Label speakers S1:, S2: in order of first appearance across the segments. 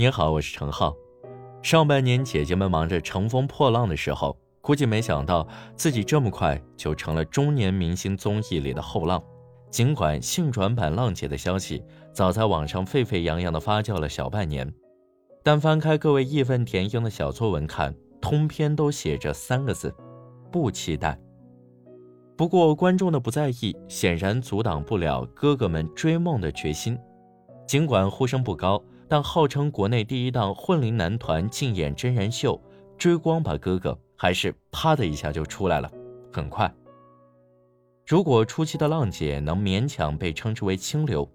S1: 您好，我是程浩。上半年姐姐们忙着乘风破浪的时候，估计没想到自己这么快就成了中年明星综艺里的后浪。尽管性转版浪姐的消息早在网上沸沸扬扬的发酵了小半年，但翻开各位义愤填膺的小作文看，通篇都写着三个字：不期待。不过观众的不在意，显然阻挡不了哥哥们追梦的决心。尽管呼声不高，但号称国内第一档混龄男团竞演真人秀《追光吧哥哥》还是啪的一下就出来了。很快，如果初期的浪姐能勉强被称之为清流，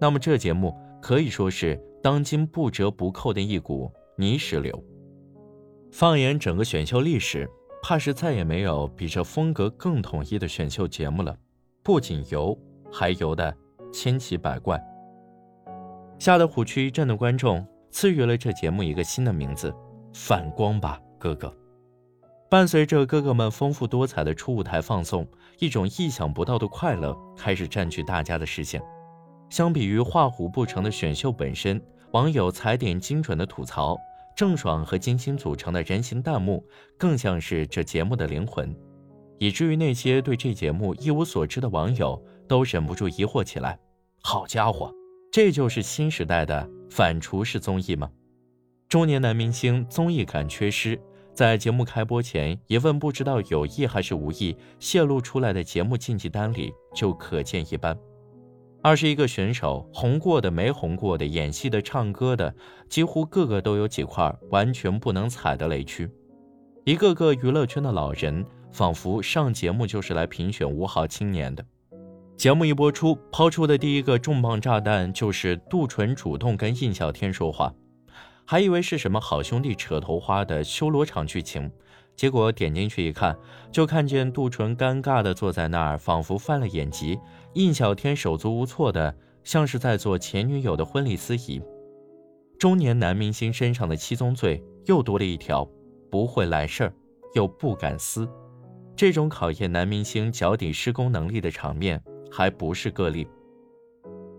S1: 那么这节目可以说是当今不折不扣的一股泥石流。放眼整个选秀历史。怕是再也没有比这风格更统一的选秀节目了，不仅油，还油的千奇百怪，吓得虎躯一震的观众赐予了这节目一个新的名字——反光吧哥哥。伴随着哥哥们丰富多彩的初舞台放送，一种意想不到的快乐开始占据大家的视线。相比于画虎不成的选秀本身，网友踩点精准的吐槽。郑爽和金星组成的人形弹幕，更像是这节目的灵魂，以至于那些对这节目一无所知的网友都忍不住疑惑起来：好家伙，这就是新时代的反厨式综艺吗？中年男明星综艺感缺失，在节目开播前，一份不知道有意还是无意泄露出来的节目晋级单里就可见一斑。二十一个选手，红过的、没红过的、演戏的、唱歌的，几乎个个都有几块完全不能踩的雷区。一个个娱乐圈的老人，仿佛上节目就是来评选五好青年的。节目一播出，抛出的第一个重磅炸弹就是杜淳主动跟印小天说话，还以为是什么好兄弟扯头花的修罗场剧情。结果点进去一看，就看见杜淳尴尬的坐在那儿，仿佛犯了眼疾；印小天手足无措的，像是在做前女友的婚礼司仪。中年男明星身上的七宗罪又多了一条：不会来事儿，又不敢撕。这种考验男明星脚底施工能力的场面还不是个例。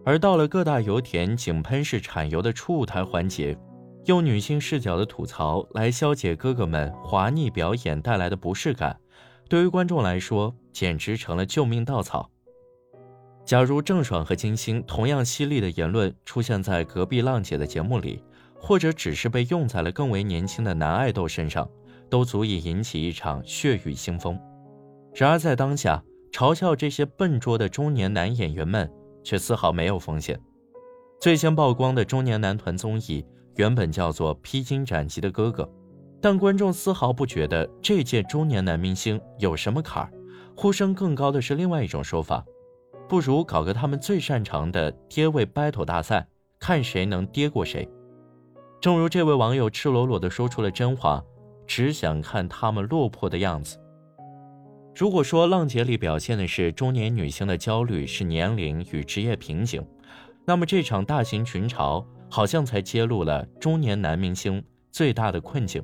S1: 而到了各大油田井喷式产油的初舞台环节。用女性视角的吐槽来消解哥哥们滑腻表演带来的不适感，对于观众来说简直成了救命稻草。假如郑爽和金星同样犀利的言论出现在隔壁浪姐的节目里，或者只是被用在了更为年轻的男爱豆身上，都足以引起一场血雨腥风。然而在当下，嘲笑这些笨拙的中年男演员们却丝毫没有风险。最先曝光的中年男团综艺。原本叫做披荆斩棘的哥哥，但观众丝毫不觉得这届中年男明星有什么坎儿。呼声更高的是另外一种说法，不如搞个他们最擅长的爹位 battle 大赛，看谁能爹过谁。正如这位网友赤裸裸地说出了真话：只想看他们落魄的样子。如果说《浪姐》里表现的是中年女性的焦虑，是年龄与职业瓶颈，那么这场大型群嘲。好像才揭露了中年男明星最大的困境。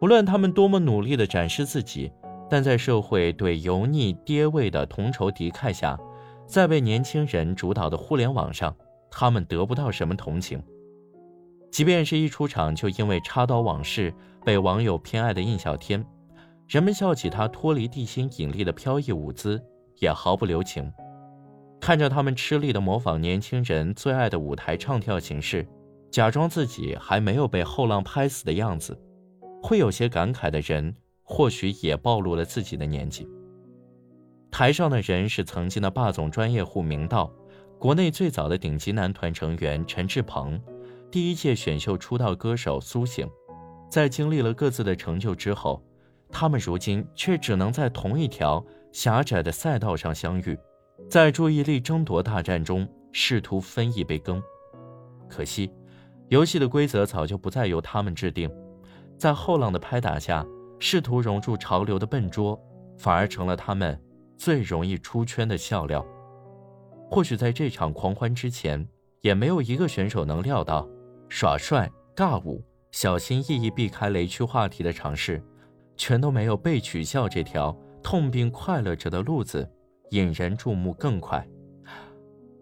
S1: 无论他们多么努力地展示自己，但在社会对油腻爹味的同仇敌忾下，在被年轻人主导的互联网上，他们得不到什么同情。即便是一出场就因为插刀往事被网友偏爱的印小天，人们笑起他脱离地心引力的飘逸舞姿，也毫不留情。看着他们吃力地模仿年轻人最爱的舞台唱跳形式，假装自己还没有被后浪拍死的样子，会有些感慨的人，或许也暴露了自己的年纪。台上的人是曾经的霸总专业户明道，国内最早的顶级男团成员陈志朋，第一届选秀出道歌手苏醒，在经历了各自的成就之后，他们如今却只能在同一条狭窄的赛道上相遇。在注意力争夺大战中，试图分一杯羹。可惜，游戏的规则早就不再由他们制定。在后浪的拍打下，试图融入潮流的笨拙，反而成了他们最容易出圈的笑料。或许在这场狂欢之前，也没有一个选手能料到，耍帅、尬舞、小心翼翼避开雷区话题的尝试，全都没有被取笑这条痛并快乐着的路子。引人注目更快。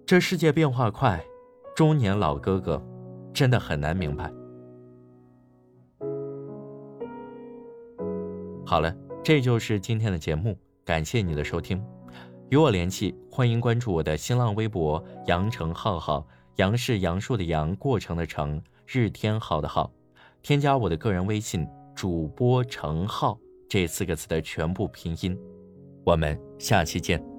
S1: 这世界变化快，中年老哥哥真的很难明白。好了，这就是今天的节目，感谢你的收听。与我联系，欢迎关注我的新浪微博“羊城浩浩”，杨是杨树的杨，过程的程，日天浩的浩。添加我的个人微信“主播程浩”这四个字的全部拼音。我们下期见。